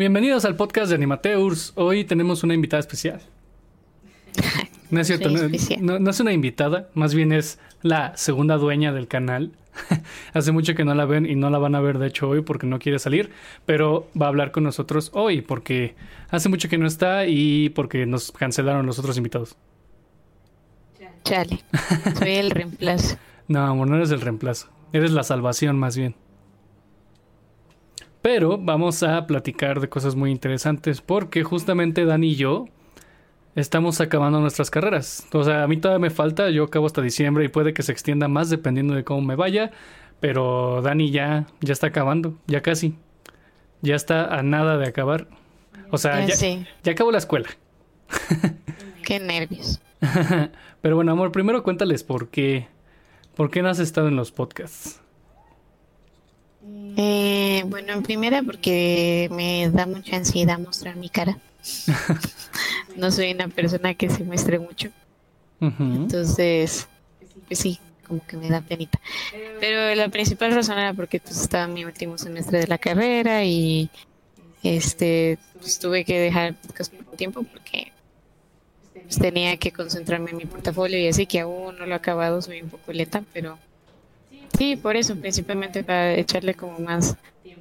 Bienvenidos al podcast de Animateurs. Hoy tenemos una invitada especial. No es cierto, no es una invitada, más bien es la segunda dueña del canal. Hace mucho que no la ven y no la van a ver de hecho hoy porque no quiere salir, pero va a hablar con nosotros hoy porque hace mucho que no está y porque nos cancelaron los otros invitados. Chale, soy el reemplazo. No, amor, no eres el reemplazo. Eres la salvación más bien. Pero vamos a platicar de cosas muy interesantes porque justamente Dani y yo estamos acabando nuestras carreras. O sea, a mí todavía me falta, yo acabo hasta diciembre y puede que se extienda más dependiendo de cómo me vaya, pero Dani ya ya está acabando, ya casi. Ya está a nada de acabar. O sea, Ya ya acabó la escuela. qué nervios. Pero bueno, amor, primero cuéntales por qué por qué no has estado en los podcasts. Eh, bueno, en primera porque me da mucha ansiedad mostrar mi cara. No soy una persona que se muestre mucho, entonces, pues sí, como que me da penita. Pero la principal razón era porque pues, estaba en mi último semestre de la carrera y este pues, tuve que dejar podcast por un tiempo porque pues, tenía que concentrarme en mi portafolio y así que aún no lo he acabado, soy un poco lenta, pero sí, por eso, principalmente para echarle como más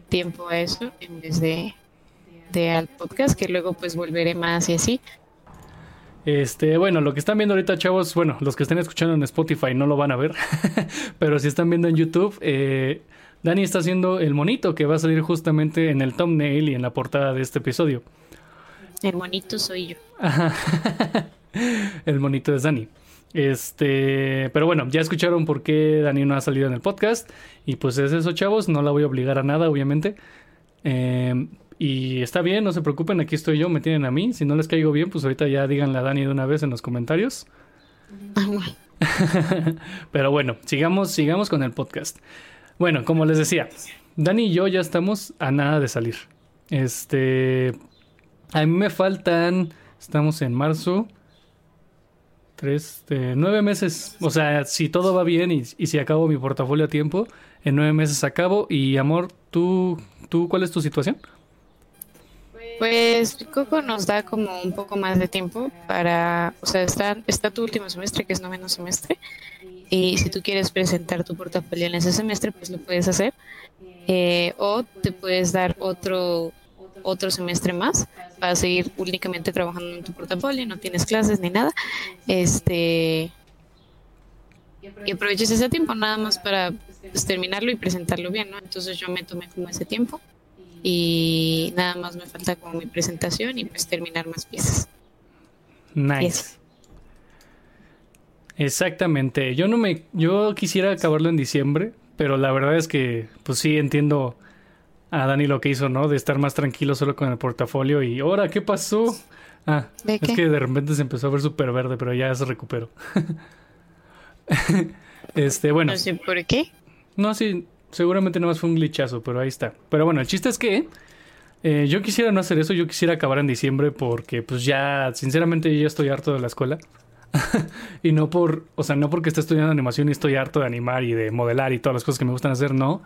tiempo a eso en vez de, de al podcast, que luego pues volveré más y así. Este, bueno, lo que están viendo ahorita, chavos, bueno, los que estén escuchando en Spotify no lo van a ver, pero si están viendo en YouTube, eh, Dani está haciendo el monito que va a salir justamente en el thumbnail y en la portada de este episodio. El bonito soy yo. el monito es Dani. Este, pero bueno, ya escucharon por qué Dani no ha salido en el podcast. Y pues es eso, chavos. No la voy a obligar a nada, obviamente. Eh, y está bien, no se preocupen, aquí estoy yo, me tienen a mí. Si no les caigo bien, pues ahorita ya díganle a Dani de una vez en los comentarios. Pero bueno, sigamos, sigamos con el podcast. Bueno, como les decía, Dani y yo ya estamos a nada de salir. Este, a mí me faltan, estamos en marzo, tres, eh, nueve meses. O sea, si todo va bien y, si acabo mi portafolio a tiempo, en nueve meses acabo. Y amor, ¿tú, tú cuál es tu situación? Pues Coco nos da como un poco más de tiempo para, o sea, está, está tu último semestre, que es noveno semestre, y si tú quieres presentar tu portafolio en ese semestre, pues lo puedes hacer, Eh, o te puedes dar otro otro semestre más para seguir únicamente trabajando en tu portafolio, no tienes clases ni nada, este y aproveches ese tiempo nada más para pues, terminarlo y presentarlo bien, ¿no? Entonces yo me tomé como ese tiempo y nada más me falta como mi presentación y pues terminar más piezas. Nice. Yes. Exactamente. Yo no me, yo quisiera acabarlo en diciembre, pero la verdad es que, pues sí entiendo a Dani lo que hizo, ¿no? De estar más tranquilo solo con el portafolio y ahora, ¿qué pasó? Ah, ¿De es qué? que de repente se empezó a ver súper verde, pero ya se recuperó. este, bueno. No sé por qué. No, sí, seguramente nada más fue un glitchazo, pero ahí está. Pero bueno, el chiste es que eh, yo quisiera no hacer eso, yo quisiera acabar en diciembre porque pues ya, sinceramente yo ya estoy harto de la escuela. y no por, o sea, no porque esté estudiando animación y estoy harto de animar y de modelar y todas las cosas que me gustan hacer, no,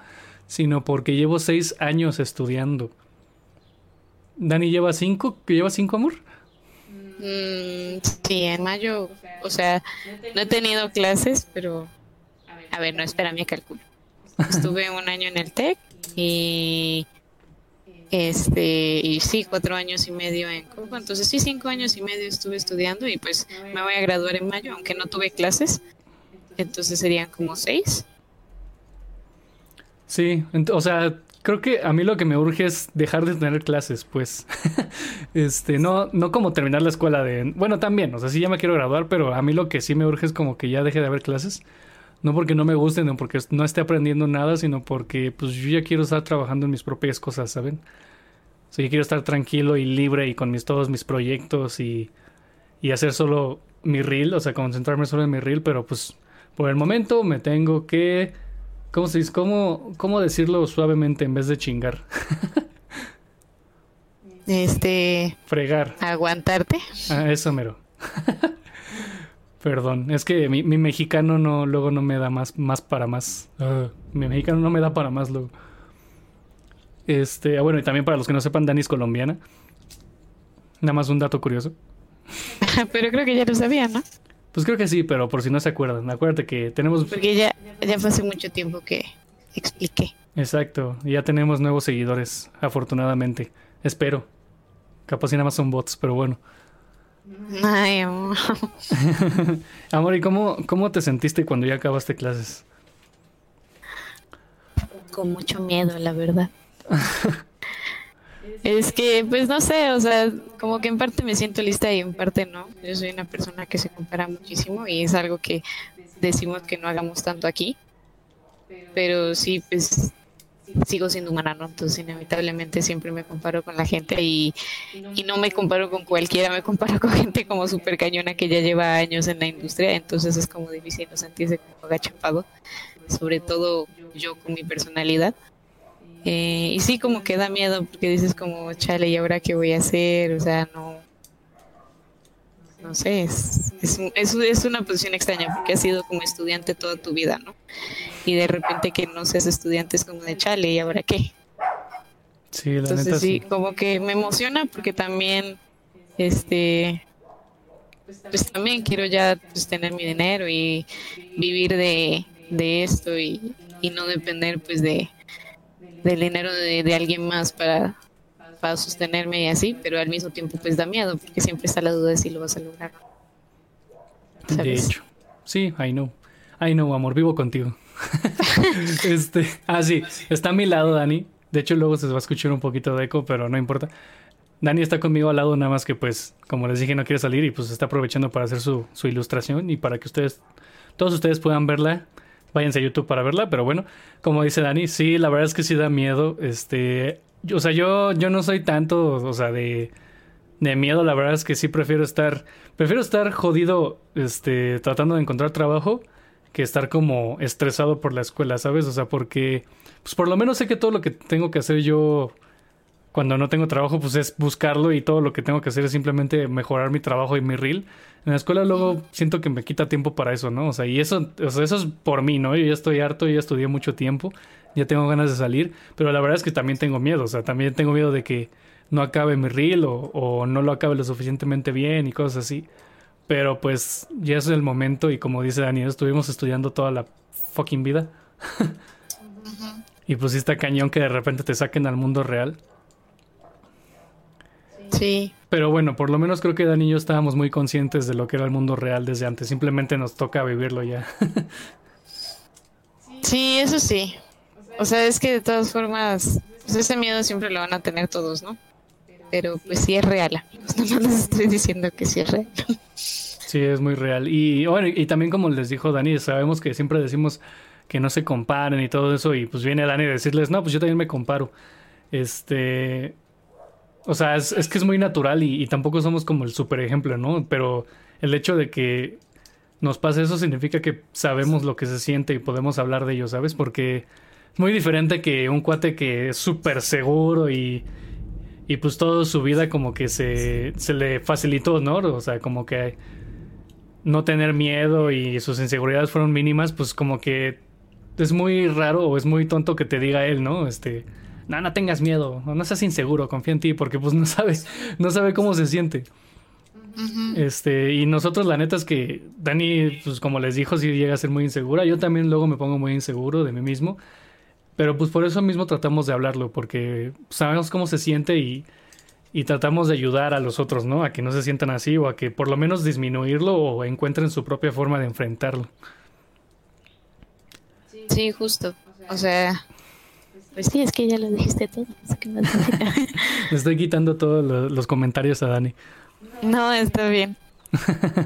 sino porque llevo seis años estudiando. Dani lleva cinco, ¿que lleva cinco, amor? Mm, sí, en mayo, o sea, no he tenido clases, pero a ver, no, espera, me calculo. Estuve un año en el TEC y este y sí, cuatro años y medio en Coco, entonces sí, cinco años y medio estuve estudiando y pues me voy a graduar en mayo, aunque no tuve clases, entonces serían como seis. Sí, o sea, creo que a mí lo que me urge es dejar de tener clases, pues. este, no, no como terminar la escuela de. Bueno, también, o sea, sí ya me quiero graduar, pero a mí lo que sí me urge es como que ya deje de haber clases. No porque no me gusten, no porque no esté aprendiendo nada, sino porque pues yo ya quiero estar trabajando en mis propias cosas, ¿saben? O sea, yo quiero estar tranquilo y libre y con mis, todos mis proyectos y, y hacer solo mi reel, o sea, concentrarme solo en mi reel, pero pues por el momento me tengo que ¿Cómo se dice? ¿Cómo, cómo decirlo suavemente en vez de chingar? Este, Fregar. aguantarte. Ah, eso mero. Perdón, es que mi, mi mexicano no, luego no me da más, más para más. Ah, mi mexicano no me da para más luego. Este, ah, bueno, y también para los que no sepan, Dani es colombiana. Nada más un dato curioso. pero creo que ya lo sabía, ¿no? Pues creo que sí, pero por si no se acuerdan, acuérdate que tenemos... Porque ya, ya fue hace mucho tiempo que expliqué. Exacto, ya tenemos nuevos seguidores, afortunadamente. Espero. Capaz si nada más son bots, pero bueno. Ay, amor. amor, ¿y cómo, cómo te sentiste cuando ya acabaste clases? Con mucho miedo, la verdad. es que, pues no sé, o sea, como que en parte me siento lista y en parte no. Yo soy una persona que se compara muchísimo y es algo que decimos que no hagamos tanto aquí. Pero sí, pues sigo siendo humana, ¿no? Entonces inevitablemente siempre me comparo con la gente y, y no me comparo con cualquiera, me comparo con gente como súper cañona que ya lleva años en la industria, entonces es como difícil no sentirse como agachapado, sobre todo yo con mi personalidad. Eh, y sí, como que da miedo porque dices como, chale, ¿y ahora qué voy a hacer? O sea, no, no sé, es, es, es, una posición extraña porque has sido como estudiante toda tu vida, ¿no? Y de repente que no seas estudiante es como de chale, ¿y ahora qué? Sí, la Entonces sí, como que me emociona porque también, este, pues también quiero ya pues, tener mi dinero y vivir de, de esto y, y no depender pues de del dinero de, de alguien más para para sostenerme y así, pero al mismo tiempo pues da miedo porque siempre está la duda de si lo vas a lograr. De hecho, sí, I know. I know, amor, vivo contigo. este, ah, sí, está a mi lado Dani. De hecho, luego se va a escuchar un poquito de eco, pero no importa. Dani está conmigo al lado, nada más que pues, como les dije, no quiere salir y pues está aprovechando para hacer su, su ilustración y para que ustedes, todos ustedes puedan verla. Váyanse a YouTube para verla, pero bueno, como dice Dani, sí, la verdad es que sí da miedo. Este, o sea, yo, yo no soy tanto, o sea, de, de miedo, la verdad es que sí prefiero estar, prefiero estar jodido, este, tratando de encontrar trabajo que estar como estresado por la escuela, ¿sabes? O sea, porque, pues por lo menos sé que todo lo que tengo que hacer yo cuando no tengo trabajo, pues es buscarlo y todo lo que tengo que hacer es simplemente mejorar mi trabajo y mi reel. En la escuela luego siento que me quita tiempo para eso, ¿no? O sea, y eso, o sea, eso es por mí, ¿no? Yo ya estoy harto, yo ya estudié mucho tiempo ya tengo ganas de salir, pero la verdad es que también tengo miedo, o sea, también tengo miedo de que no acabe mi reel o, no lo acabe lo suficientemente bien y cosas así. Pero pues ya es el momento y como dice Daniel, estuvimos estudiando toda la fucking vida. y pues está cañón que de repente te saquen al mundo real. Sí. Pero bueno, por lo menos creo que Dani y yo estábamos muy conscientes de lo que era el mundo real desde antes. Simplemente nos toca vivirlo ya. sí, eso sí. O sea, es que de todas formas, pues ese miedo siempre lo van a tener todos, ¿no? Pero pues sí es real, No les estoy diciendo que sí es real. Sí, es muy real. Y bueno, y también como les dijo Dani, sabemos que siempre decimos que no se comparen y todo eso, y pues viene Dani a decirles, no, pues yo también me comparo. Este. O sea, es, es que es muy natural y, tampoco somos como el super ejemplo, ¿no? Pero el hecho de que nos pase eso significa que sabemos lo que se siente y podemos hablar de ello, ¿sabes? Porque muy diferente que un cuate que es súper seguro y, y pues toda su vida como que se, se le facilitó, ¿no? O sea, como que no tener miedo y sus inseguridades fueron mínimas, pues como que es muy raro o es muy tonto que te diga él, ¿no? Este, no, no tengas miedo, no, seas inseguro, confía en ti, porque pues no sabes, no sabe cómo se siente. Este, y nosotros la neta es que Dani, pues como les dijo, sí llega a ser muy insegura. Yo también luego me pongo muy inseguro de mí mismo. Pero pues por eso mismo tratamos de hablarlo, porque sabemos cómo se siente y, y tratamos de ayudar a los otros, ¿no? A que no se sientan así o a que por lo menos disminuirlo o encuentren su propia forma de enfrentarlo. Sí, justo. O sea, pues sí, es que ya lo dijiste todo. Le estoy quitando todos los comentarios a Dani. No, está bien.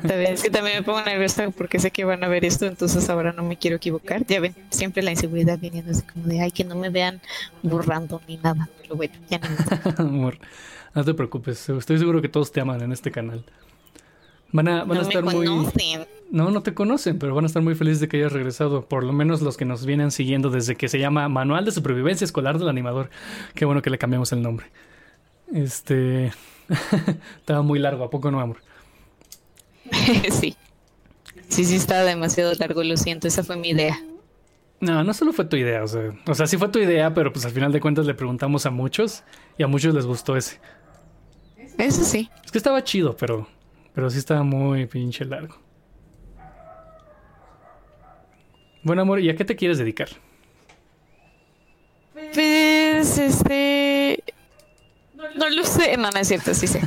Es que también me pongo nerviosa porque sé que van a ver esto, entonces ahora no me quiero equivocar. Ya ven, siempre la inseguridad viniendo así como de, ay, que no me vean burrando ni nada. Pero bueno, ya no. Amor, no te preocupes, estoy seguro que todos te aman en este canal. Van a, van a estar muy... No, no te conocen, pero van a estar muy felices de que hayas regresado. Por lo menos los que nos vienen siguiendo desde que se llama Manual de Supervivencia Escolar del Animador. Qué bueno que le cambiamos el nombre. Este... Estaba muy largo, ¿a poco no, amor? sí. Sí, sí, estaba demasiado largo, lo siento, esa fue mi idea. No, no solo fue tu idea, o sea, o sea, sí fue tu idea, pero pues al final de cuentas le preguntamos a muchos y a muchos les gustó ese. Eso sí. Es que estaba chido, pero, pero sí estaba muy pinche largo. Bueno, amor, ¿y a qué te quieres dedicar? Pues, este... No lo sé, no, no es cierto, sí sé.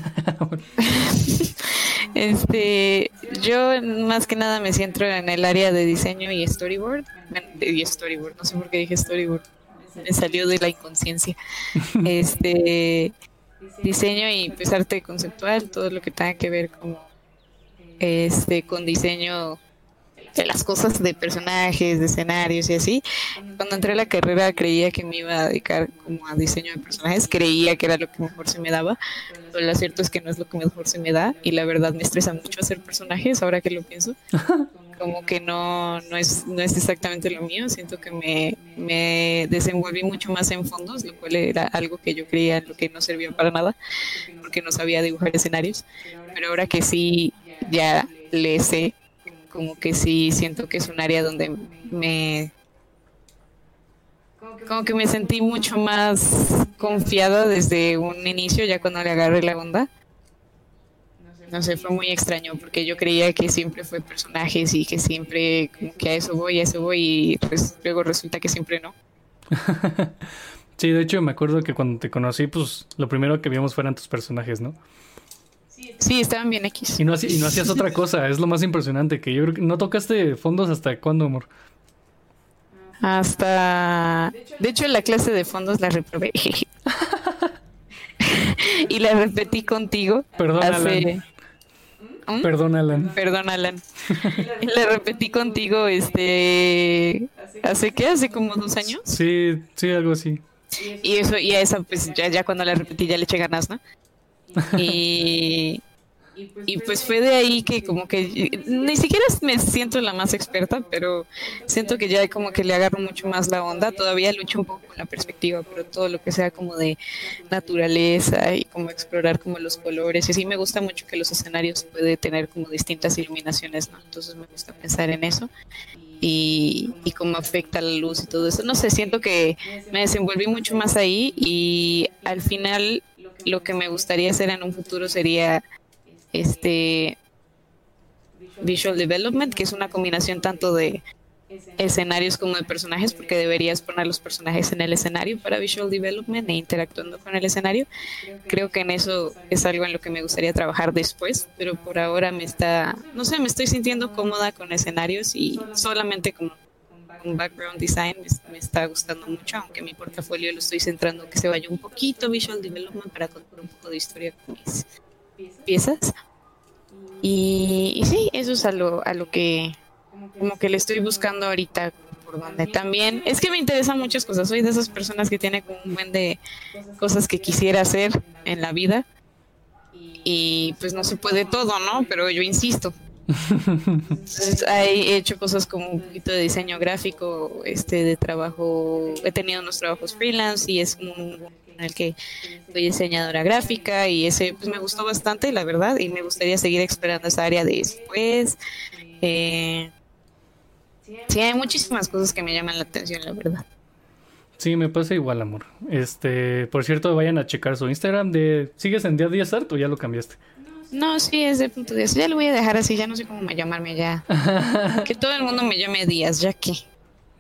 este, yo más que nada me centro en el área de diseño y storyboard. Y storyboard, no sé por qué dije storyboard. Me salió de la inconsciencia. Este, diseño y pues arte conceptual, todo lo que tenga que ver con este con diseño de las cosas de personajes, de escenarios y así. Cuando entré a la carrera creía que me iba a dedicar como a diseño de personajes, creía que era lo que mejor se me daba, lo cierto es que no es lo que mejor se me da y la verdad me estresa mucho hacer personajes ahora que lo pienso. Como que no, no, es, no es exactamente lo mío, siento que me, me desenvolví mucho más en fondos, lo cual era algo que yo creía lo que no servía para nada, porque no sabía dibujar escenarios, pero ahora que sí ya le sé como que sí siento que es un área donde me como que me sentí mucho más confiada desde un inicio ya cuando le agarré la onda no sé fue muy extraño porque yo creía que siempre fue personajes y que siempre como que a eso voy a eso voy y pues luego resulta que siempre no sí de hecho me acuerdo que cuando te conocí pues lo primero que vimos fueran tus personajes no Sí, estaban bien X. Y no, y no hacías otra cosa, es lo más impresionante, que yo creo que no tocaste fondos hasta cuándo, amor. Hasta... De hecho, en la clase de fondos la reprobé. y la repetí contigo. Perdón, Alan. ¿Mm? Perdón, Alan. Perdón, Alan. la repetí contigo, este... ¿Hace qué? ¿Hace como dos años? Sí, sí, algo así. Y eso, y a esa, pues ya, ya cuando la repetí ya le eché ganas, ¿no? Y, y pues fue de ahí que como que ni siquiera me siento la más experta, pero siento que ya como que le agarro mucho más la onda. Todavía lucho un poco con la perspectiva, pero todo lo que sea como de naturaleza y como explorar como los colores. Y sí me gusta mucho que los escenarios puede tener como distintas iluminaciones, ¿no? Entonces me gusta pensar en eso. Y, y cómo afecta la luz y todo eso. No sé, siento que me desenvolví mucho más ahí y al final lo que me gustaría hacer en un futuro sería este visual development, que es una combinación tanto de escenarios como de personajes, porque deberías poner los personajes en el escenario para visual development e interactuando con el escenario. Creo que en eso es algo en lo que me gustaría trabajar después, pero por ahora me está, no sé, me estoy sintiendo cómoda con escenarios y solamente como un background design me, está gustando mucho, aunque mi portafolio lo estoy centrando que se vaya un poquito visual development para contar un poco de historia con mis piezas. Y, sí, eso es a lo, a lo que como que le estoy buscando ahorita por donde también. Es que me interesan muchas cosas. Soy de esas personas que tiene como un buen de cosas que quisiera hacer en la vida. y pues no se puede todo no pero yo insisto. He hecho cosas como un poquito de diseño gráfico, este de trabajo, he tenido unos trabajos freelance y es un en el que soy diseñadora gráfica y ese pues me gustó bastante, la verdad, y me gustaría seguir explorando esa área después. Eh, sí, hay muchísimas cosas que me llaman la atención, la verdad. Sí, me pasa igual, amor. Este, por cierto, vayan a checar su Instagram de ¿Sigues en Día 10 Art o ya lo cambiaste? No, sí, es de punto Díaz. Ya lo voy a dejar así, ya no sé cómo llamarme ya. que todo el mundo me llame Díaz, ya que.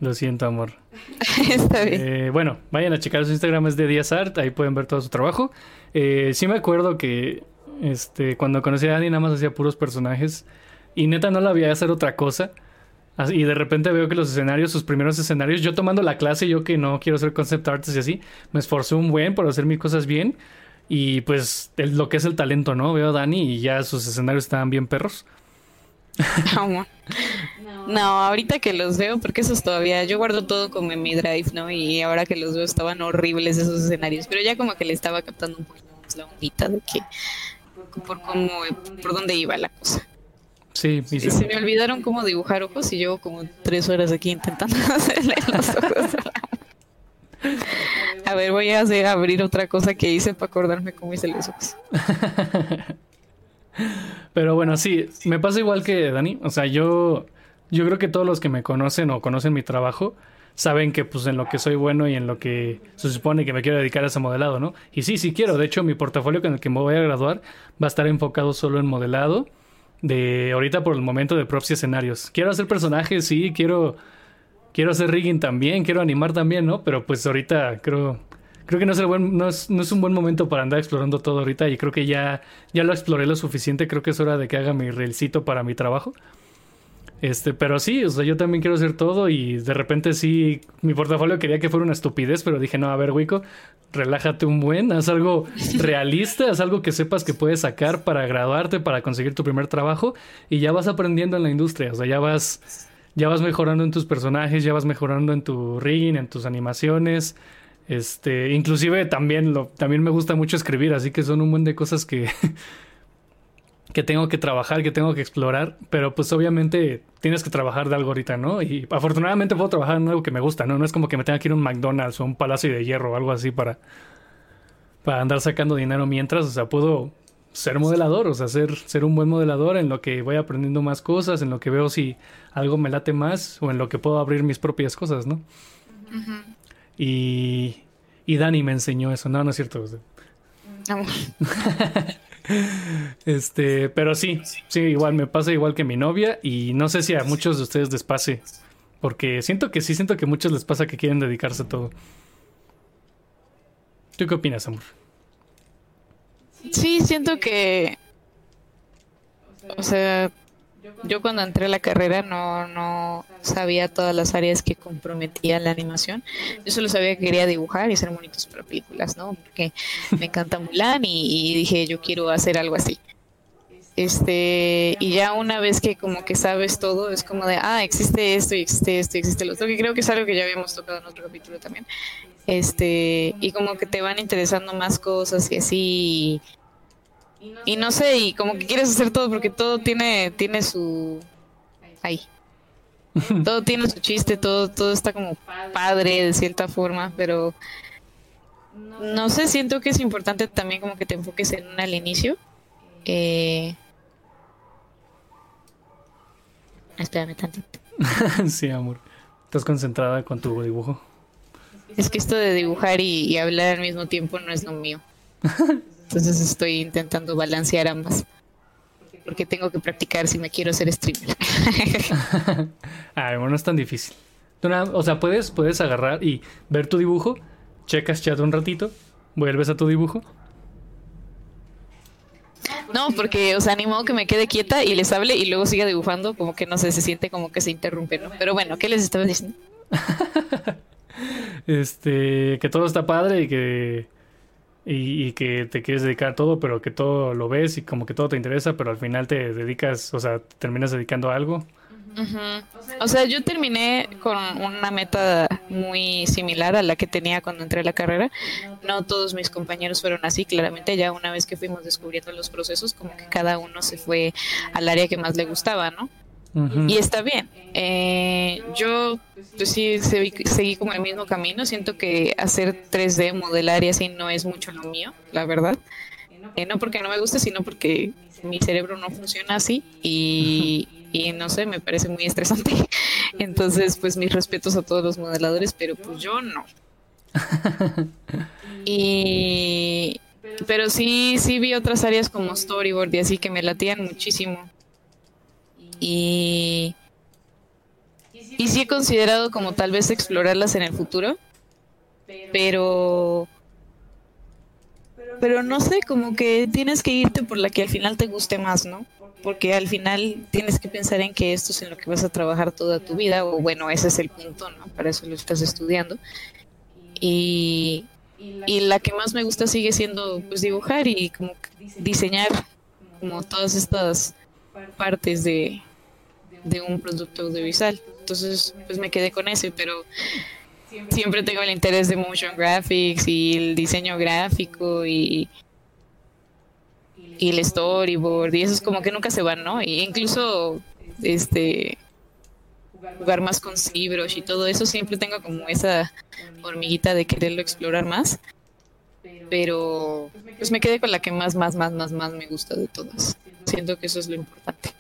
Lo siento, amor. Está bien. Eh, bueno, vayan a checar su Instagram, es de Díaz Art, ahí pueden ver todo su trabajo. Eh, sí me acuerdo que este, cuando conocí a Dani nada más hacía puros personajes y neta no la había hacer otra cosa. Y de repente veo que los escenarios, sus primeros escenarios, yo tomando la clase, yo que no quiero hacer concept artists y así, me esforcé un buen por hacer mis cosas bien. Y pues lo que es el talento, ¿no? Veo a Dani y ya sus escenarios estaban bien perros. No, no, ahorita que los veo, porque esos todavía, yo guardo todo como en mi drive, ¿no? Y ahora que los veo estaban horribles esos escenarios, pero ya como que le estaba captando un poquito más la ondita de que, por cómo, por dónde iba la cosa. Sí, se... me olvidaron cómo dibujar ojos y llevo como tres horas aquí intentando hacerle los ojos a ver, voy a hacer, abrir otra cosa que hice para acordarme cómo hice los ojos. Pero bueno, sí, me pasa igual que Dani. O sea, yo, yo creo que todos los que me conocen o conocen mi trabajo saben que pues en lo que soy bueno y en lo que se supone que me quiero dedicar a ese modelado, ¿no? Y sí, sí quiero. De hecho, mi portafolio con el que me voy a graduar va a estar enfocado solo en modelado. De ahorita por el momento de props y escenarios. Quiero hacer personajes, sí, quiero. Quiero hacer rigging también, quiero animar también, ¿no? Pero pues ahorita creo. Creo que no es, el buen, no, es, no es un buen momento para andar explorando todo ahorita y creo que ya, ya lo exploré lo suficiente. Creo que es hora de que haga mi reelcito para mi trabajo. Este, pero sí, o sea, yo también quiero hacer todo y de repente sí, mi portafolio quería que fuera una estupidez, pero dije, no, a ver, Wico, relájate un buen, haz algo realista, haz algo que sepas que puedes sacar para graduarte, para conseguir tu primer trabajo y ya vas aprendiendo en la industria, o sea, ya vas, ya vas mejorando en tus personajes, ya vas mejorando en tu rigging, en tus animaciones. Este, inclusive también lo, también me gusta mucho escribir, así que son un buen de cosas que que tengo que trabajar, que tengo que explorar, pero pues obviamente tienes que trabajar de algo ahorita, ¿no? Y afortunadamente puedo trabajar en algo que me gusta, ¿no? No es como que me tenga que ir a un McDonald's o un Palacio de Hierro o algo así para, para andar sacando dinero mientras, o sea, puedo ser modelador, o sea, ser, ser un buen modelador en lo que voy aprendiendo más cosas, en lo que veo si algo me late más o en lo que puedo abrir mis propias cosas, ¿no? Y, y Dani me enseñó eso, no, no es cierto. Este, pero sí, sí, igual me pasa igual que mi novia y no sé si a muchos de ustedes les pase, porque siento que sí, siento que a muchos les pasa que quieren dedicarse a todo. ¿Tú qué opinas, amor? Sí, siento que, o sea, yo cuando entré a la carrera no, no sabía todas las áreas que comprometía la animación. Yo solo sabía que quería dibujar y hacer monitos para películas, ¿no? Porque me encanta Mulan y, dije, yo quiero hacer algo así. Este, y ya una vez que como que sabes todo, es como de, ah, existe esto y existe esto y existe lo otro, que creo que es algo que ya habíamos tocado en otro capítulo también. Este, y como que te van interesando más cosas y así. Y no sé, y como que quieres hacer todo porque todo tiene, tiene su... Ahí. todo tiene su chiste, todo, todo está como padre de cierta forma, pero no sé, siento que es importante también como que te enfoques en una al inicio. Eh... Espérame tantito. sí, amor. ¿Estás concentrada con tu dibujo? Es que esto de dibujar y ver al mismo tiempo no es lo mío. Entonces estoy intentando balancear ambas. Porque tengo que practicar si me quiero ser streamer. Ay, bueno, no es tan difícil. O sea, puedes, puedes agarrar y ver tu dibujo, checas chat un ratito, vuelves a tu dibujo. No, porque, o sea, animo que me quede quieta y les hable y luego siga dibujando, como que no sé, se siente como que se interrumpe, ¿no? Pero bueno, ¿qué les estaba diciendo? este, que todo está padre y que y, que te quieres dedicar a todo, pero que todo lo ves y como que todo te interesa, pero al final te dedicas, o sea, terminas dedicando a algo. O sea, yo terminé con una meta muy similar a la que tenía cuando entré a la carrera. No todos mis compañeros fueron así, claramente ya una vez que fuimos descubriendo los procesos, como que cada uno se fue al área que más le gustaba, ¿no? Y está bien. Eh, yo pues sí seguí, como el mismo camino. Siento que hacer 3D, modelar y así no es mucho lo mío, la verdad. Eh, no porque no me guste, sino porque mi cerebro no funciona así y, y no sé, me parece muy estresante. Entonces, pues mis respetos a todos los modeladores, pero pues yo no. y pero sí, sí vi otras áreas como storyboard y así que me latían muchísimo. Y, y sí he considerado como tal vez explorarlas en el futuro, pero pero no sé, como que tienes que irte por la que al final te guste más, ¿no? Porque al final tienes que pensar en que esto es en lo que vas a trabajar toda tu vida, o bueno, ese es el punto, ¿no? Para eso lo estás estudiando. Y, y la que más me gusta sigue siendo pues dibujar y como diseñar como todas estas partes de, de un producto audiovisual. Entonces, pues me quedé con ese, pero siempre tengo el interés de motion graphics y el diseño gráfico y, y el storyboard y eso es como que nunca se van, ¿no? Y incluso este jugar más con libros y todo eso siempre tengo como esa hormiguita de quererlo explorar más pero pues me quedé con la que más más más más más me gusta de todas siento que eso es lo importante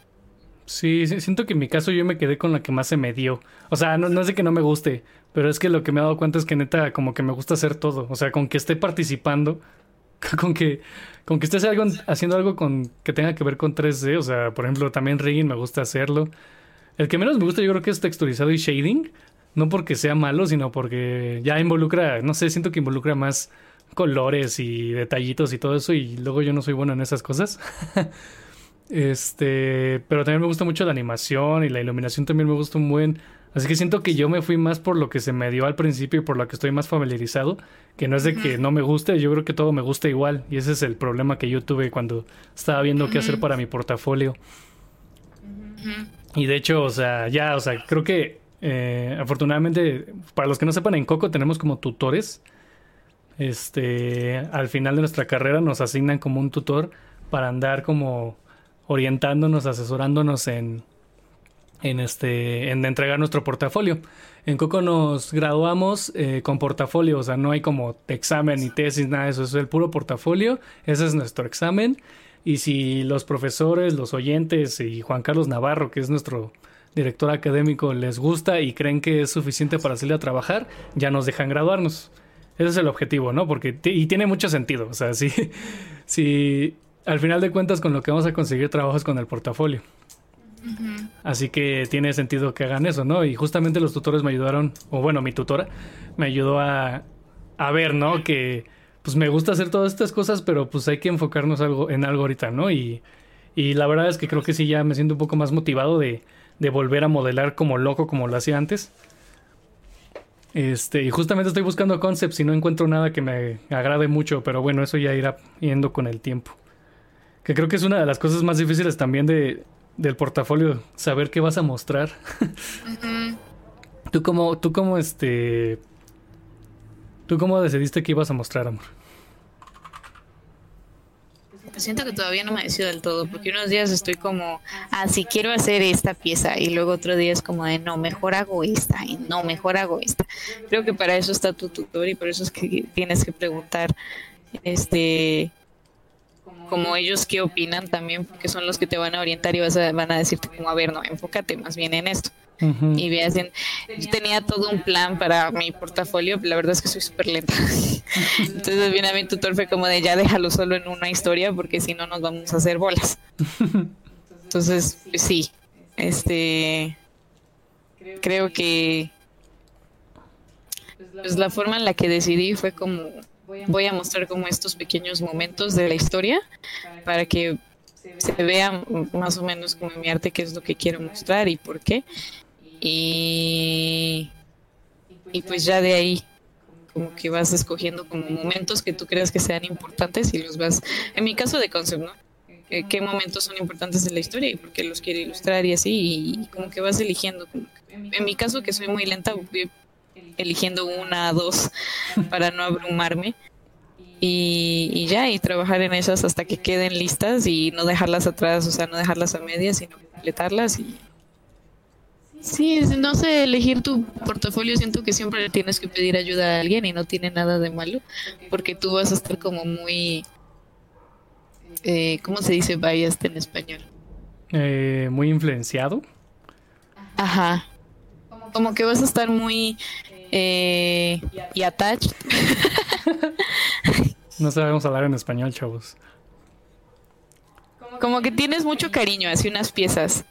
Sí, siento que en mi caso yo me quedé con la que más se me dio. O sea, no, no es de que no me guste, pero es que lo que me he dado cuenta es que neta como que me gusta hacer todo. O sea, con que esté participando, con que, con que estés algo, haciendo algo con que tenga que ver con 3D. O sea, por ejemplo, también rigging me gusta hacerlo. El que menos me gusta yo creo que es texturizado y shading. No porque sea malo, sino porque ya involucra, no sé, siento que involucra más colores y detallitos y todo eso y luego yo no soy bueno en esas cosas. Este, pero también me gusta mucho la animación y la iluminación también me gusta un buen. Así que siento que yo me fui más por lo que se me dio al principio y por lo que estoy más familiarizado, que no es de que no me guste, yo creo que todo me gusta igual y ese es el problema que yo tuve cuando estaba viendo qué hacer para mi portafolio. Y de hecho, o sea, ya, o sea, creo que eh, afortunadamente, para los que no sepan, en Coco tenemos como tutores. Este, al final de nuestra carrera nos asignan como un tutor para andar como orientándonos, asesorándonos en, en, este, en entregar nuestro portafolio. En Coco nos graduamos eh, con portafolio, o sea, no hay como examen ni tesis, nada de eso, es el puro portafolio, ese es nuestro examen. Y si los profesores, los oyentes y Juan Carlos Navarro, que es nuestro director académico, les gusta y creen que es suficiente para salir a trabajar, ya nos dejan graduarnos. Ese es el objetivo, ¿no? Porque, y tiene mucho sentido, o sea, si, si al final de cuentas con lo que vamos a conseguir trabajos con el portafolio. Así que tiene sentido que hagan eso, ¿no? Y justamente los tutores me ayudaron, o bueno, mi tutora me ayudó a, a ver, ¿no? Que pues me gusta hacer todas estas cosas, pero pues hay que enfocarnos algo, en algo ahorita, ¿no? Y, y la verdad es que creo que sí ya me siento un poco más motivado de, de volver a modelar como loco como lo hacía antes. Este, y justamente estoy buscando concepts y no encuentro nada que me agrade mucho, pero bueno, eso ya irá yendo con el tiempo. Que creo que es una de las cosas más difíciles también de, del portafolio, saber qué vas a mostrar. ¿Tú cómo, tú cómo este... ¿Tú cómo decidiste que ibas a mostrar, amor? Siento que todavía no me decido del todo, porque unos días estoy como, ah, sí, quiero hacer esta pieza, y luego otro día es como de, no, mejor hago esta, y no, mejor hago esta. Creo que para eso está tu tutor y por eso es que tienes que preguntar, este, como ellos qué opinan también, porque son los que te van a orientar y vas a, van a decirte como, a ver, no, enfócate más bien en esto. Y veas, yo tenía todo un plan para mi portafolio, la verdad es que soy súper lenta. Entonces viene a mi tutor fue como de ya déjalo solo en una historia porque si no nos vamos a hacer bolas. Entonces, pues sí, este, creo que pues la forma en la que decidí fue como voy a mostrar como estos pequeños momentos de la historia para que se vea más o menos como mi arte qué es lo que quiero mostrar y por qué. Y, y pues ya de ahí como que vas escogiendo como momentos que tú creas que sean importantes y los vas, en mi caso de concept, ¿no? qué momentos son importantes en la historia y por qué los quiero ilustrar y así, y como que vas eligiendo. En mi caso, que soy muy lenta, eligiendo una, dos, para no abrumarme. Y, ya, y trabajar en esas hasta que queden listas y no dejarlas atrás, o sea, no dejarlas a medias, sino completarlas y... Sí, no sé, elegir tu portafolio siento que siempre le tienes que pedir ayuda a alguien y no tiene nada de malo, porque tú vas a estar como muy... Eh, ¿Cómo se dice biased en español? Eh, muy influenciado. Ajá. Como que vas a estar muy eh, y attached. no sabemos hablar en español, chavos. Como que tienes mucho cariño hacia unas piezas.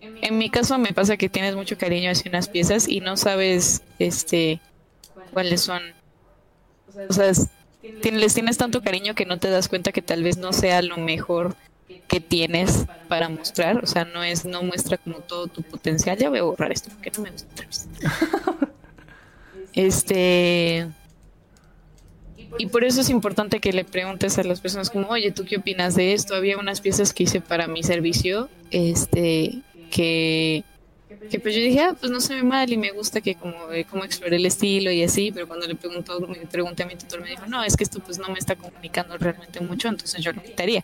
En mi caso me pasa que tienes mucho cariño hacia unas piezas y no sabes este cuáles son. O sea, les tienes tanto cariño que no te das cuenta que tal vez no sea lo mejor que tienes para mostrar, o sea, no es no muestra como todo tu potencial. Ya voy a borrar esto porque no me gusta. Este. Y por eso es importante que le preguntes a las personas como, oye, ¿tú qué opinas de esto? Había unas piezas que hice para mi servicio, este, que, que pues yo dije, ah, pues no se ve mal y me gusta que como, eh, como exploré el estilo y así, pero cuando le preguntó, me pregunté a mi tutor, me dijo, no, es que esto pues no me está comunicando realmente mucho, entonces yo lo quitaría.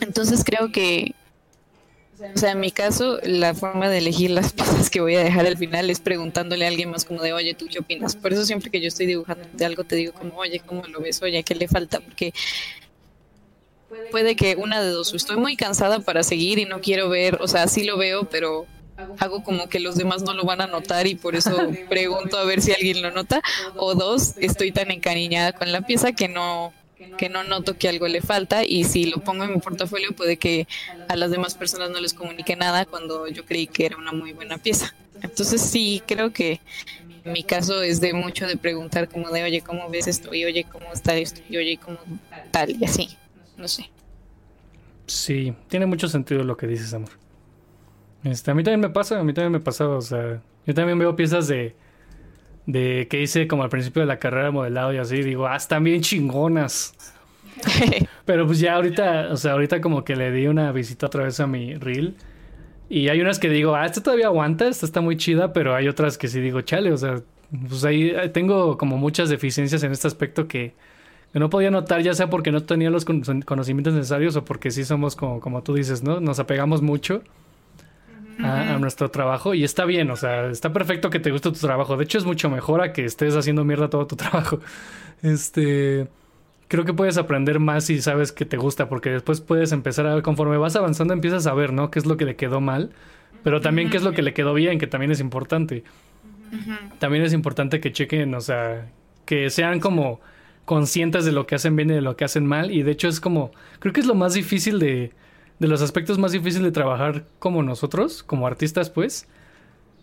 Entonces creo que, o sea, en mi caso, la forma de elegir las piezas que voy a dejar al final es preguntándole a alguien más como de, oye, ¿tú qué opinas? Por eso siempre que yo estoy dibujando de algo te digo como, oye, ¿cómo lo ves? Oye, ¿qué le falta? Porque puede que una de dos, estoy muy cansada para seguir y no quiero ver, o sea, sí lo veo, pero hago como que los demás no lo van a notar y por eso pregunto a ver si alguien lo nota, o dos, estoy tan encariñada con la pieza que no que no noto que algo le falta y si lo pongo en mi portafolio puede que a las demás personas no les comunique nada cuando yo creí que era una muy buena pieza. Entonces sí, creo que mi caso es de mucho de preguntar como de, oye, ¿cómo ves esto? Y oye, ¿cómo está esto? Y oye, ¿cómo tal? Y así, no sé. Sí, tiene mucho sentido lo que dices, amor. Este, a mí también me pasa, a mí también me pasa, o sea, yo también veo piezas de, de que hice como al principio de la carrera de modelado y así, digo, ah, están bien chingonas. Pero pues ya ahorita, o sea, ahorita como que le di una visita otra vez a mi reel. Y hay unas que digo, ah, esta todavía aguanta, esta está muy chida, pero hay otras que sí digo, chale, o sea, pues ahí tengo como muchas deficiencias en este aspecto que, no podía notar, ya sea porque no tenía los conocimientos necesarios o porque sí somos como, como tú dices, ¿no? Nos apegamos mucho a, nuestro trabajo y está bien, o sea, está perfecto que te guste tu trabajo. De hecho, es mucho mejor a que estés haciendo mierda todo tu trabajo. Este, creo que puedes aprender más si sabes que te gusta, porque después puedes empezar a ver, conforme vas avanzando, empiezas a ver, ¿no? ¿Qué es lo que le quedó mal? Pero también qué es lo que le quedó bien, que también es importante. También es importante que chequen, o sea, que sean como conscientes de lo que hacen bien y de lo que hacen mal. Y de hecho es como, creo que es lo más difícil de, de los aspectos más difíciles de trabajar como nosotros, como artistas, pues.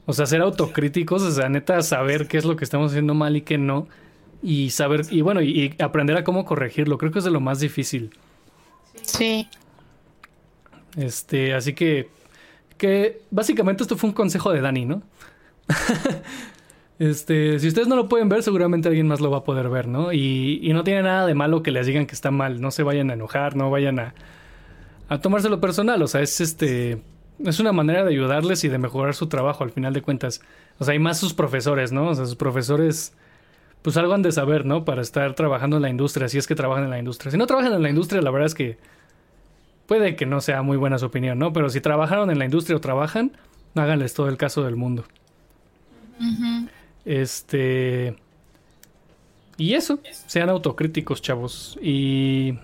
O sea, ser autocríticos, o sea, neta, saber qué es lo que estamos haciendo mal y qué no. Y saber, y bueno, y, aprender a cómo corregirlo. Creo que es de lo más difícil. Sí. Este, así que, que básicamente esto fue un consejo de Dani, ¿no? este, si ustedes no lo pueden ver, seguramente alguien más lo va a poder ver, ¿no? Y, y no tiene nada de malo que les digan que está mal. No se vayan a enojar, no vayan a, a tomárselo personal. O sea, es este. Es una manera de ayudarles y de mejorar su trabajo al final de cuentas. O sea, hay más sus profesores, ¿no? O sea, sus profesores. Pues algo han de saber, ¿no? Para estar trabajando en la industria, si es que trabajan en la industria. Si no trabajan en la industria, la verdad es que puede que no sea muy buena su opinión, ¿no? Pero si trabajaron en la industria o trabajan, háganles todo el caso del mundo. Este. Y eso, sean autocríticos, chavos. Y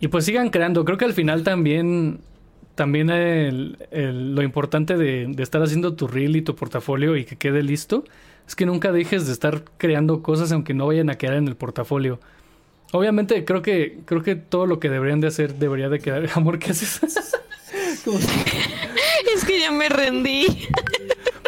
y pues sigan creando. Creo que al final también, también lo importante de, estar haciendo tu reel y tu portafolio y que quede listo es que nunca dejes de estar creando cosas aunque no vayan a quedar en el portafolio. Obviamente creo que creo que todo lo que deberían de hacer debería de quedar. Amor, ¿qué haces? es que ya me rendí.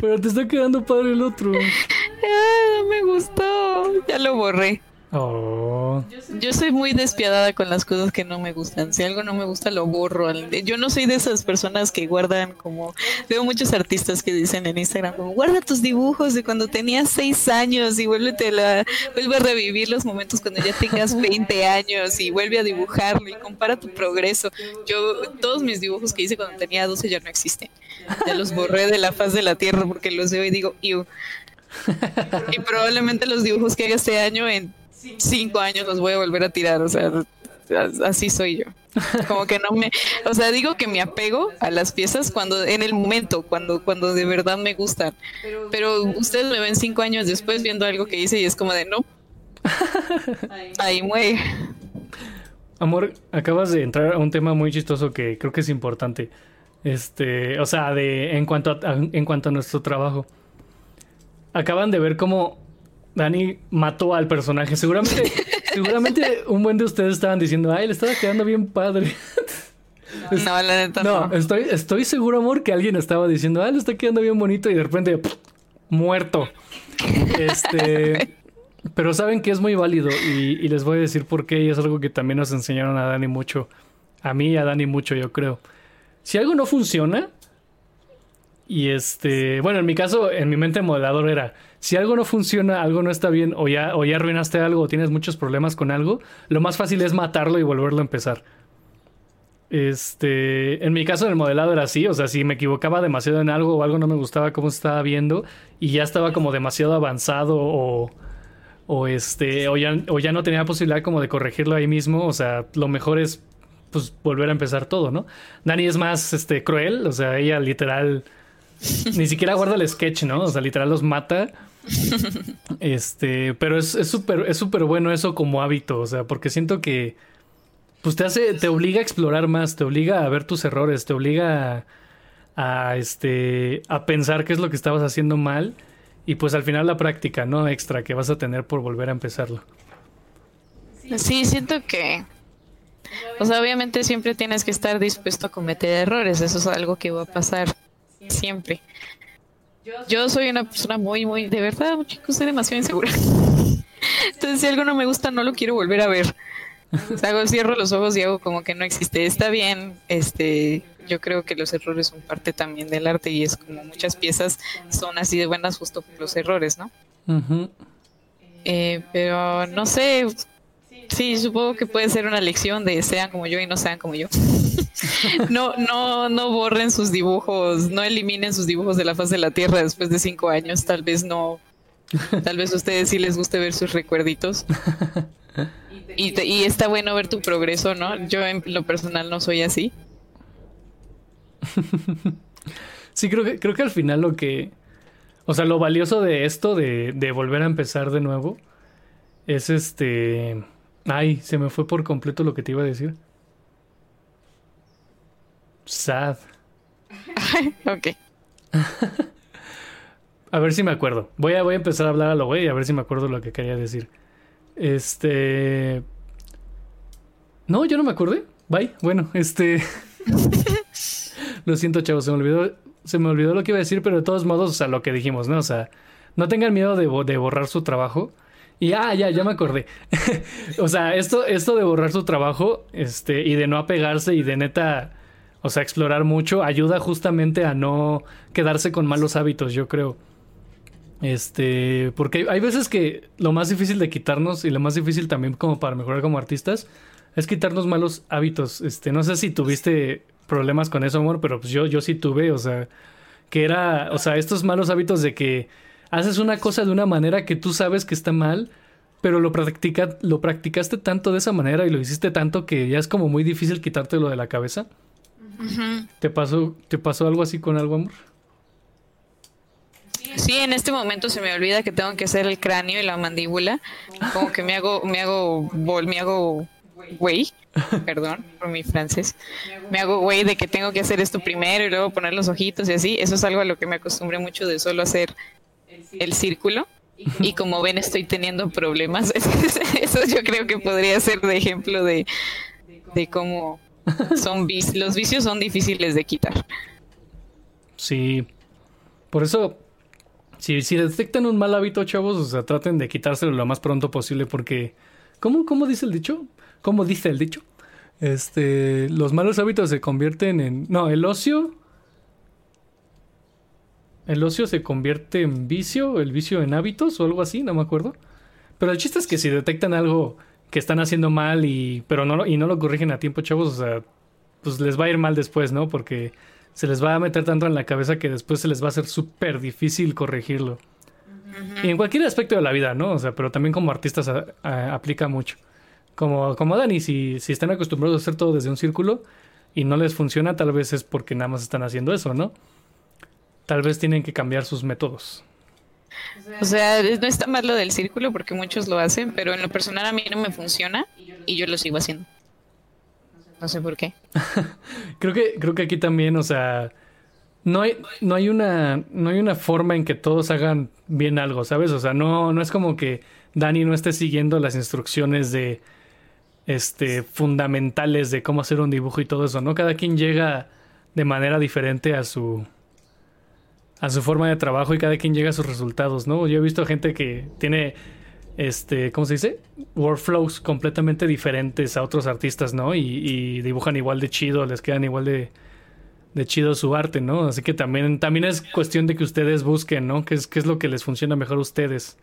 Pero te está quedando padre el otro. Ah, me gustó. Ya lo borré. Oh. Yo soy muy despiadada con las cosas que no me gustan. Si algo no me gusta, lo borro. Yo no soy de esas personas que guardan como... Veo muchos artistas que dicen en Instagram como, guarda tus dibujos de cuando tenías seis años y vuelve a, vuelve a revivir los momentos cuando ya tengas 20 años y vuelve a dibujarlo y compara tu progreso. Yo, todos mis dibujos que hice cuando tenía 12 ya no existen. Ya los borré de la faz de la tierra porque los veo y digo, Ew. Y probablemente los dibujos que haga este año en cinco años los voy a volver a tirar, o sea, así soy yo. Como que no me, o sea, digo que me apego a las piezas cuando en el momento, cuando cuando de verdad me gustan. Pero ustedes me ven cinco años después viendo algo que hice y es como de no. Ahí muere. Amor, acabas de entrar a un tema muy chistoso que creo que es importante. Este, o sea, de en cuanto a, en cuanto a nuestro trabajo. Acaban de ver cómo Dani mató al personaje. Seguramente, seguramente un buen de ustedes estaban diciendo, ay, le estaba quedando bien padre. No, la neta no. Estoy, estoy seguro, amor, que alguien estaba diciendo, ay, le está quedando bien bonito y de repente, muerto. Este. Pero saben que es muy válido y, y, les voy a decir por qué y es algo que también nos enseñaron a Dani mucho. A mí y a Dani mucho, yo creo. Si algo no funciona, y este, bueno, en mi caso, en mi mente modelador era, si algo no funciona, algo no está bien, o ya, o ya arruinaste algo, o tienes muchos problemas con algo, lo más fácil es matarlo y volverlo a empezar. Este, en mi caso el modelado era así, o sea, si me equivocaba demasiado en algo o algo no me gustaba cómo se estaba viendo y ya estaba como demasiado avanzado o, o este, o ya, o ya no tenía posibilidad como de corregirlo ahí mismo, o sea, lo mejor es pues volver a empezar todo, ¿no? Dani es más este cruel, o sea, ella literal ni siquiera guarda el sketch, ¿no? O sea, literal los mata este, pero es súper es súper bueno eso como hábito, o sea, porque siento que pues te hace, te obliga a explorar más, te obliga a ver tus errores, te obliga a, a, este, a pensar qué es lo que estabas haciendo mal y pues al final la práctica, ¿no? Extra que vas a tener por volver a empezarlo. Sí, siento que, o sea, obviamente siempre tienes que estar dispuesto a cometer errores, eso es algo que va a pasar siempre. Yo soy una persona muy, muy, de verdad, chicos, soy demasiado insegura. Entonces, si algo no me gusta, no lo quiero volver a ver. O sea, hago, cierro los ojos y hago como que no existe. Está bien, este, yo creo que los errores son parte también del arte y es como muchas piezas son así de buenas justo por los errores, ¿no? eh, pero no sé, sí, supongo que puede ser una lección de sean como yo y no sean como yo. no, no, no borren sus dibujos, no eliminen sus dibujos de la faz de la tierra después de cinco años, tal vez no, tal vez a ustedes sí les guste ver sus recuerditos. Y, y, está bueno ver tu progreso, ¿no? Yo en lo personal no soy así. sí, creo que, creo que al final lo que... O sea, lo valioso de esto, de volver a empezar de nuevo, es este... Ay, se me fue por completo lo que te iba a decir. Sad. ok. a ver si me acuerdo. Voy a, voy a empezar a hablar a lo güey a ver si me acuerdo lo que quería decir. Este. No, yo no me acordé. Bye. Bueno, este. lo siento, chavos, se me olvidó. Se me olvidó lo que iba a decir, pero de todos modos, o sea, lo que dijimos, ¿no? O sea, no tengan miedo de, de borrar su trabajo. Y ah, ya, ya me acordé. o sea, esto, esto de borrar su trabajo, este, y de no apegarse y de neta, o sea, explorar mucho, ayuda justamente a no quedarse con malos hábitos, yo creo. Este, porque hay veces que lo más difícil de quitarnos y lo más difícil también como para mejorar como artistas es quitarnos malos hábitos. Este, no sé si tuviste problemas con eso, amor, pero pues yo, yo sí tuve, o sea, que era, o sea, estos malos hábitos de que haces una cosa de una manera que tú sabes que está mal, pero lo, practica, lo practicaste tanto de esa manera y lo hiciste tanto que ya es como muy difícil quitártelo de la cabeza. ¿Te pasó, ¿Te pasó algo así con algo, amor? Sí, en este momento se me olvida que tengo que hacer el cráneo y la mandíbula. Como que me hago, me hago, me hago güey, perdón por mi francés, me hago güey de que tengo que hacer esto primero y luego poner los ojitos y así. Eso es algo a lo que me acostumbré mucho de solo hacer el círculo. Y como ven, estoy teniendo problemas. Eso yo creo que podría ser de ejemplo de, de cómo son los vicios son difíciles de quitar. Sí. Por eso si, si detectan un mal hábito, chavos, traten de quitárselo lo más pronto posible porque... ¿Cómo, cómo dice el dicho? ¿Cómo dice el dicho? Este, los malos hábitos se convierten en... No, el ocio... El ocio se convierte en vicio, el vicio en hábitos o algo así, no me acuerdo. Pero el chiste es que si detectan algo que están haciendo mal y pero no y no lo corrigen a tiempo, chavos, o sea, pues les va a ir mal después, ¿no? Porque se les va a meter tanto en la cabeza que después se les va a hacer súper difícil corregirlo. Y en cualquier aspecto de la vida, ¿no? O sea, pero también como artistas aplica mucho. Como, como Dani, si, si están acostumbrados a hacer todo desde un círculo y no les funciona, tal vez es porque nada más están haciendo eso, ¿no? Tal vez tienen que cambiar sus métodos. O sea, no está mal lo del círculo porque muchos lo hacen, pero en lo personal a mí no me funciona y yo lo sigo haciendo. No sé por qué. creo que creo que aquí también, o sea, no hay no hay una no hay una forma en que todos hagan bien algo, ¿sabes? O sea, no no es como que Dani no esté siguiendo las instrucciones de este fundamentales de cómo hacer un dibujo y todo eso, ¿no? Cada quien llega de manera diferente a su a su forma de trabajo y cada quien llega a sus resultados, ¿no? Yo he visto gente que tiene este, ¿cómo se dice? Workflows completamente diferentes a otros artistas, ¿no? Y, dibujan igual de chido, les quedan igual de, de, chido su arte, ¿no? Así que también, también es cuestión de que ustedes busquen, ¿no? ¿Qué es, qué es lo que les funciona mejor a ustedes?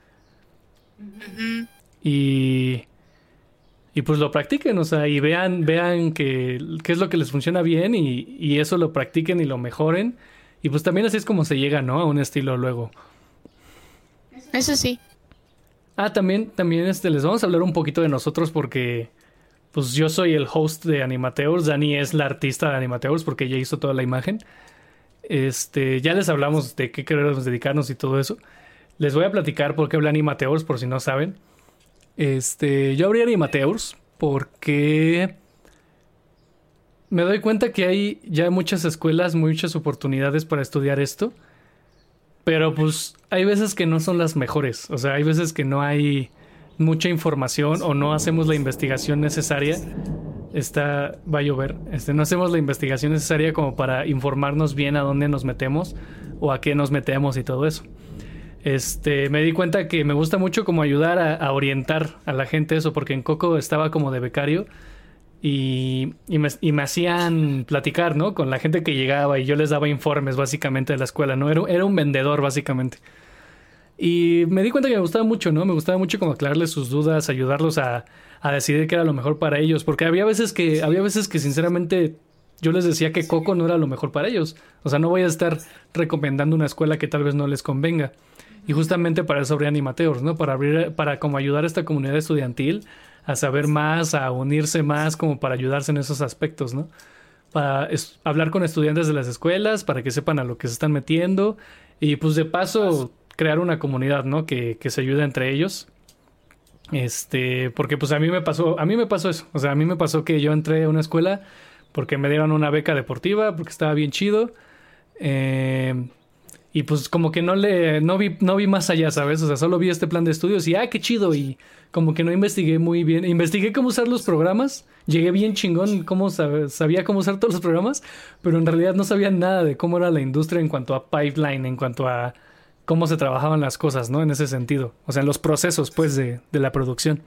Y... Y pues lo practiquen, o sea, y vean, vean qué es lo que les funciona bien y, y eso lo practiquen y lo mejoren. Y pues también así es como se llega, ¿no? A un estilo luego. Eso sí. Ah, también, también este, les vamos a hablar un poquito de nosotros porque pues yo soy el host de Animateurs, Dani es la artista de Animateurs porque ella hizo toda la imagen. Este, ya les hablamos de qué queremos dedicarnos y todo eso. Les voy a platicar por qué habla Animateurs por si no saben. Este, yo abrí Animateurs porque me doy cuenta que hay ya muchas escuelas, muchas oportunidades para estudiar esto. Pero pues hay veces que no son las mejores. O sea, hay veces que no hay mucha información o no hacemos la investigación necesaria. Está, va a llover. Este, no hacemos la investigación necesaria como para informarnos bien a dónde nos metemos o a qué nos metemos y todo eso. Este, me di cuenta que me gusta mucho como ayudar a, a orientar a la gente eso, porque en Coco estaba como de becario y, me, hacían platicar, ¿no? Con la gente que llegaba y yo les daba informes básicamente de la escuela, ¿no? Era, era un vendedor básicamente. Y me di cuenta que me gustaba mucho, ¿no? Me gustaba mucho como aclararles sus dudas, ayudarlos a, a decidir qué era lo mejor para ellos, porque había veces que, había veces que sinceramente yo les decía que Coco no era lo mejor para ellos. O sea, no voy a estar recomendando una escuela que tal vez no les convenga. Y justamente para eso abrí Animateors, ¿no? Para abrir, para como ayudar a esta comunidad estudiantil a saber más, a unirse más, como para ayudarse en esos aspectos, ¿no? Para hablar con estudiantes de las escuelas, para que sepan a lo que se están metiendo y pues de paso crear una comunidad, ¿no? Que, que se ayude entre ellos. Este, porque pues a mí me pasó, a mí me pasó eso, o sea, a mí me pasó que yo entré a una escuela porque me dieron una beca deportiva, porque estaba bien chido. Eh, y pues como que no le, no vi, no vi más allá, ¿sabes? O sea, solo vi este plan de estudios y, ah, qué chido. Y como que no investigué muy bien. Investigué cómo usar los programas. Llegué bien chingón, cómo sabía cómo usar todos los programas, pero en realidad no sabía nada de cómo era la industria en cuanto a pipeline, en cuanto a cómo se trabajaban las cosas, ¿no? En ese sentido. O sea, en los procesos, pues, de, de la producción.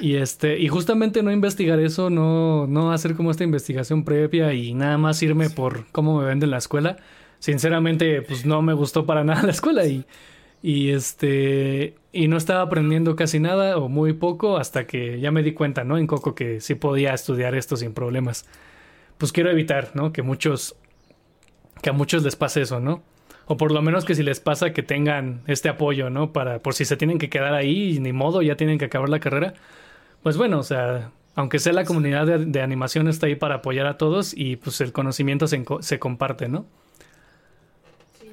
Y este, y justamente no investigar eso, no, no hacer como esta investigación previa y nada más irme por cómo me venden la escuela sinceramente, pues no me gustó para nada la escuela y, y este, y no estaba aprendiendo casi nada o muy poco hasta que ya me di cuenta, ¿no? En Coco que sí podía estudiar esto sin problemas. Pues quiero evitar, ¿no? Que muchos, que a muchos les pase eso, ¿no? O por lo menos que si les pasa que tengan este apoyo, ¿no? Para, por si se tienen que quedar ahí, ni modo, ya tienen que acabar la carrera. Pues bueno, o sea, aunque sea la comunidad de, animación está ahí para apoyar a todos y pues el conocimiento se, se comparte, ¿no?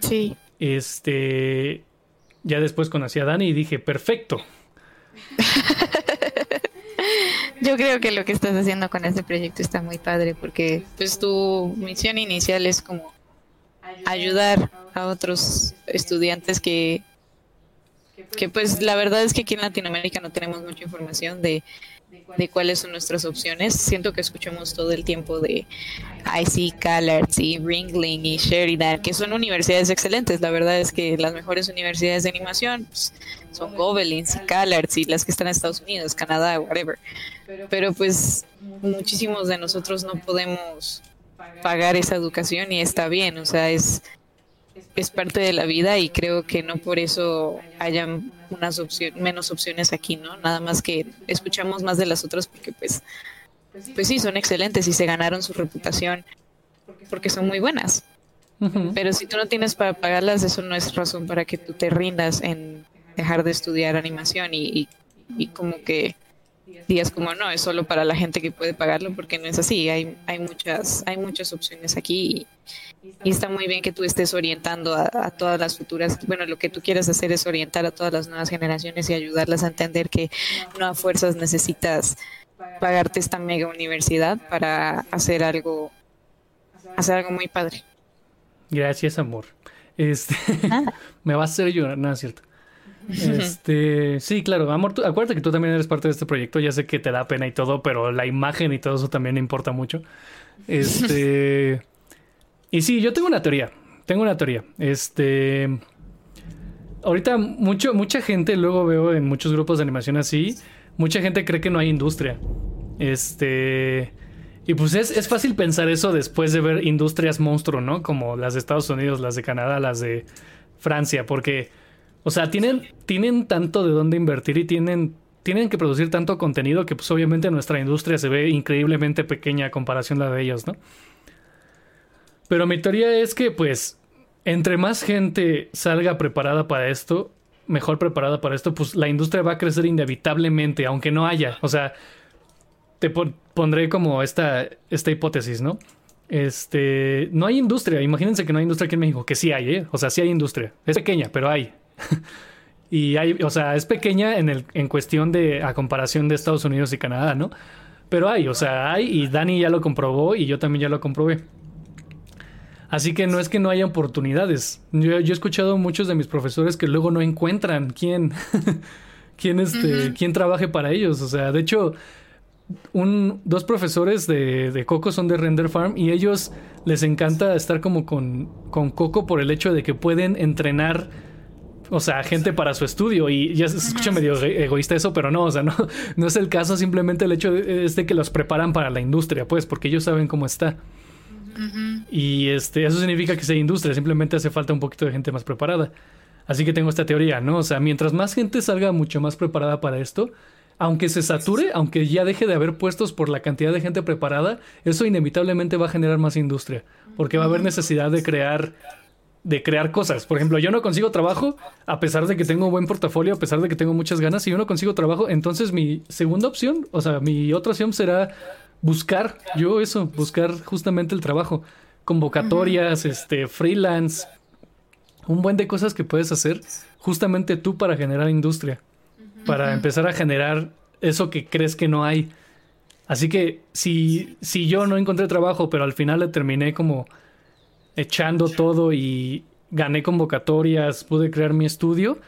Sí. Este, ya después conocí a Dani y dije, perfecto. Yo creo que lo que estás haciendo con este proyecto está muy padre porque pues tu misión inicial es como ayudar a otros estudiantes que que pues la verdad es que aquí en Latinoamérica no tenemos mucha información de de cuáles son nuestras opciones. Siento que escuchamos todo el tiempo de IC, CalArts y Ringling y Sheridan, que son universidades excelentes. La verdad es que las mejores universidades de animación pues, son Gobelins y CalArts y las que están en Estados Unidos, Canadá, whatever. Pero pues muchísimos de nosotros no podemos pagar esa educación y está bien, o sea, es es parte de la vida y creo que no por eso hayan unas opciones, menos opciones aquí, ¿no? Nada más que escuchamos más de las otras porque pues, pues sí, son excelentes y se ganaron su reputación porque son muy buenas. Pero si tú no tienes para pagarlas, eso no es razón para que tú te rindas en dejar de estudiar animación y, y como que días como no, es solo para la gente que puede pagarlo porque no es así, hay, hay muchas, hay muchas opciones aquí y está muy bien que tú estés orientando a, todas las futuras, bueno, lo que tú quieres hacer es orientar a todas las nuevas generaciones y ayudarlas a entender que no a fuerzas necesitas pagarte esta mega universidad para hacer algo, hacer algo muy padre. Gracias, amor. Este, me vas a hacer llorar, no es cierto. Este, sí, claro, amor, acuérdate que tú también eres parte de este proyecto, ya sé que te da pena y todo, pero la imagen y todo eso también importa mucho. Este, y sí, yo tengo una teoría. Tengo una teoría. Este. Ahorita mucho, mucha gente, luego veo en muchos grupos de animación así, mucha gente cree que no hay industria. Este. Y pues es, es fácil pensar eso después de ver industrias monstruo, ¿no? Como las de Estados Unidos, las de Canadá, las de Francia, porque, o sea, tienen, tienen tanto de dónde invertir y tienen, tienen que producir tanto contenido que pues obviamente nuestra industria se ve increíblemente pequeña a comparación a la de ellos, ¿no? Pero mi teoría es que, pues, entre más gente salga preparada para esto, mejor preparada para esto, pues la industria va a crecer inevitablemente, aunque no haya. O sea, te pondré como esta, esta hipótesis, ¿no? Este, no hay industria. Imagínense que no hay industria aquí en México, que sí hay, ¿eh? O sea, sí hay industria. Es pequeña, pero hay. y hay, o sea, es pequeña en, el, en cuestión de, a comparación de Estados Unidos y Canadá, ¿no? Pero hay, o sea, hay y Dani ya lo comprobó y yo también ya lo comprobé. Así que no es que no haya oportunidades. Yo, he escuchado muchos de mis profesores que luego no encuentran quién, quién, este, quién trabaje para ellos. O sea, de hecho, un, dos profesores de, de, Coco son de Render Farm y ellos les encanta estar como con, con Coco por el hecho de que pueden entrenar o sea, gente para su estudio y ya se escucha medio egoísta eso, pero no, o sea, no, no es el caso, simplemente el hecho de, es de que los preparan para la industria, pues, porque ellos saben cómo está. Y este, eso significa que sea industria, simplemente hace falta un poquito de gente más preparada. Así que tengo esta teoría, ¿no? O sea, mientras más gente salga mucho más preparada para esto, aunque se sature, aunque ya deje de haber puestos por la cantidad de gente preparada, eso inevitablemente va a generar más industria, porque va a haber necesidad de crear de crear cosas. Por ejemplo, yo no consigo trabajo a pesar de que tengo un buen portafolio, a pesar de que tengo muchas ganas, si yo no consigo trabajo, entonces mi segunda opción, o sea, mi otra opción será buscar yo eso, buscar justamente el trabajo, convocatorias, este freelance, un buen de cosas que puedes hacer justamente tú para generar industria para empezar a generar eso que crees que no hay. Así que si, si yo no encontré trabajo, pero al final le terminé como echando todo y gané convocatorias, pude crear mi estudio,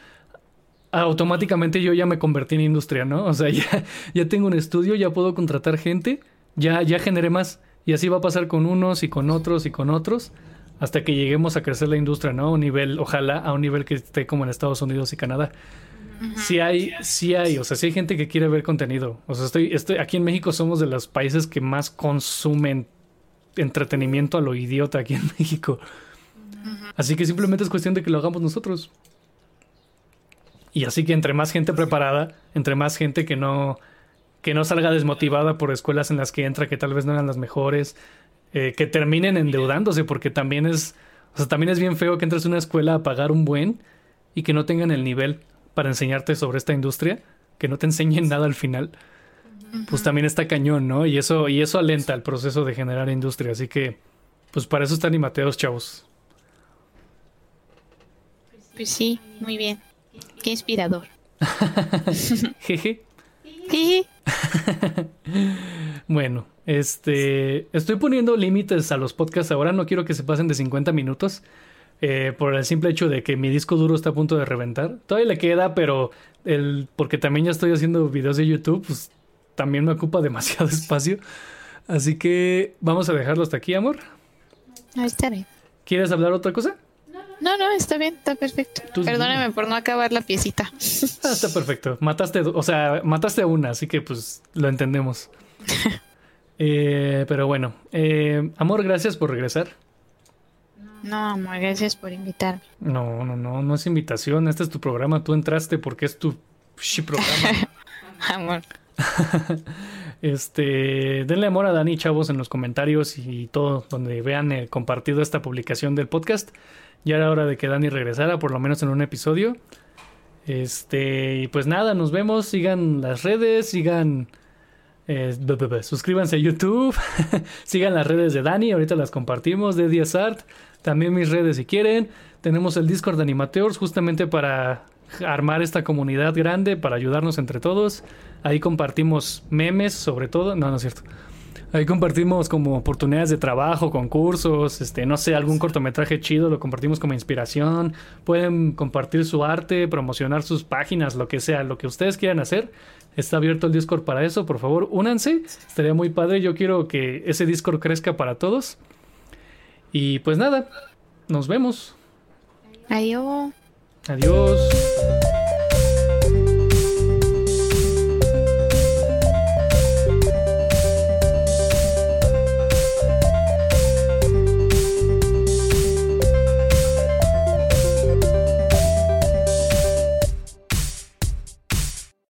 automáticamente yo ya me convertí en industria, ¿no? O sea, ya, ya tengo un estudio, ya puedo contratar gente, ya, ya generé más. Y así va a pasar con unos y con otros y con otros hasta que lleguemos a crecer la industria, ¿no? A un nivel, ojalá, a un nivel que esté como en Estados Unidos y Canadá sí hay, sí hay, o sea, sí hay gente que quiere ver contenido. O sea, estoy, estoy, aquí en México somos de los países que más consumen entretenimiento a lo idiota aquí en México. Así que simplemente es cuestión de que lo hagamos nosotros. Y así que entre más gente preparada, entre más gente que no, que no salga desmotivada por escuelas en las que entra, que tal vez no eran las mejores, eh, que terminen endeudándose, porque también es, o sea, también es bien feo que entres a una escuela a pagar un buen y que no tengan el nivel para enseñarte sobre esta industria, que no te enseñen nada al final, pues también está cañón, ¿no? Y eso, y eso alenta el proceso de generar industria. Así que, pues para eso están y Mateos, chavos. Pues sí, muy bien. Qué inspirador. Jeje. bueno, este, estoy poniendo límites a los podcasts ahora, no quiero que se pasen de 50 minutos. Eh, por el simple hecho de que mi disco duro está a punto de reventar. Todavía le queda, pero el, porque también ya estoy haciendo videos de YouTube, pues también me ocupa demasiado espacio. Así que vamos a dejarlo hasta aquí, amor. No, bien. ¿Quieres hablar otra cosa? No, no, está bien, está perfecto. Perdóneme por no acabar la piecita. Ah, está perfecto. Mataste, o sea, mataste a una, así que pues lo entendemos. Eh, pero bueno, eh, amor, gracias por regresar. No, amor, gracias por invitarme. No, no, no, no es invitación. Este es tu programa. Tú entraste porque es tu programa. amor. este, denle amor a Dani, chavos, en los comentarios y todo, donde vean eh, compartido esta publicación del podcast. Ya era hora de que Dani regresara, por lo menos en un episodio. Este, y pues nada, nos vemos. Sigan las redes, sigan. Eh, suscríbanse a YouTube, sigan las redes de Dani, ahorita las compartimos, de Diaz Art. También mis redes si quieren. Tenemos el Discord de Animateurs justamente para armar esta comunidad grande, para ayudarnos entre todos. Ahí compartimos memes sobre todo. No, no es cierto. Ahí compartimos como oportunidades de trabajo, concursos, este, no sé, algún cortometraje chido, lo compartimos como inspiración. Pueden compartir su arte, promocionar sus páginas, lo que sea, lo que ustedes quieran hacer. Está abierto el Discord para eso, por favor, únanse. Estaría muy padre. Yo quiero que ese Discord crezca para todos. Y pues nada, nos vemos. Adiós. Adiós.